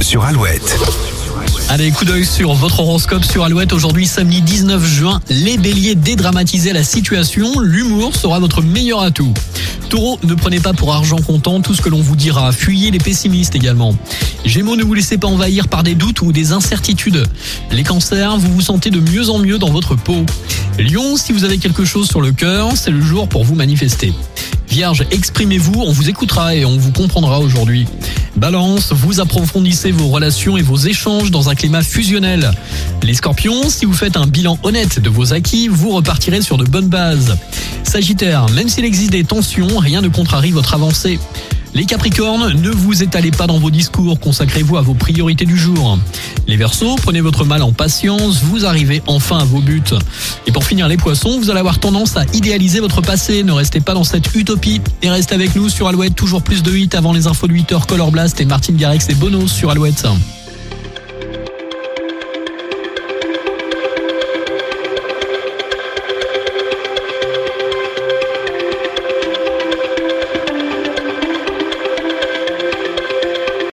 sur Alouette. Allez, coup d'œil sur votre horoscope sur Alouette. Aujourd'hui, samedi 19 juin, les béliers dédramatisez la situation. L'humour sera votre meilleur atout. Taureau, ne prenez pas pour argent comptant tout ce que l'on vous dira. Fuyez les pessimistes également. Gémeaux, ne vous laissez pas envahir par des doutes ou des incertitudes. Les cancers, vous vous sentez de mieux en mieux dans votre peau. Lion, si vous avez quelque chose sur le cœur, c'est le jour pour vous manifester. Vierge, exprimez-vous, on vous écoutera et on vous comprendra aujourd'hui. Balance, vous approfondissez vos relations et vos échanges dans un climat fusionnel. Les scorpions, si vous faites un bilan honnête de vos acquis, vous repartirez sur de bonnes bases. Sagittaire, même s'il existe des tensions, rien ne contrarie votre avancée. Les Capricornes, ne vous étalez pas dans vos discours, consacrez-vous à vos priorités du jour. Les Verseaux, prenez votre mal en patience, vous arrivez enfin à vos buts. Et pour finir les Poissons, vous allez avoir tendance à idéaliser votre passé, ne restez pas dans cette utopie et restez avec nous sur Alouette, toujours plus de 8 avant les infos de 8h, Color Blast et Martin Garrix et Bono sur Alouette.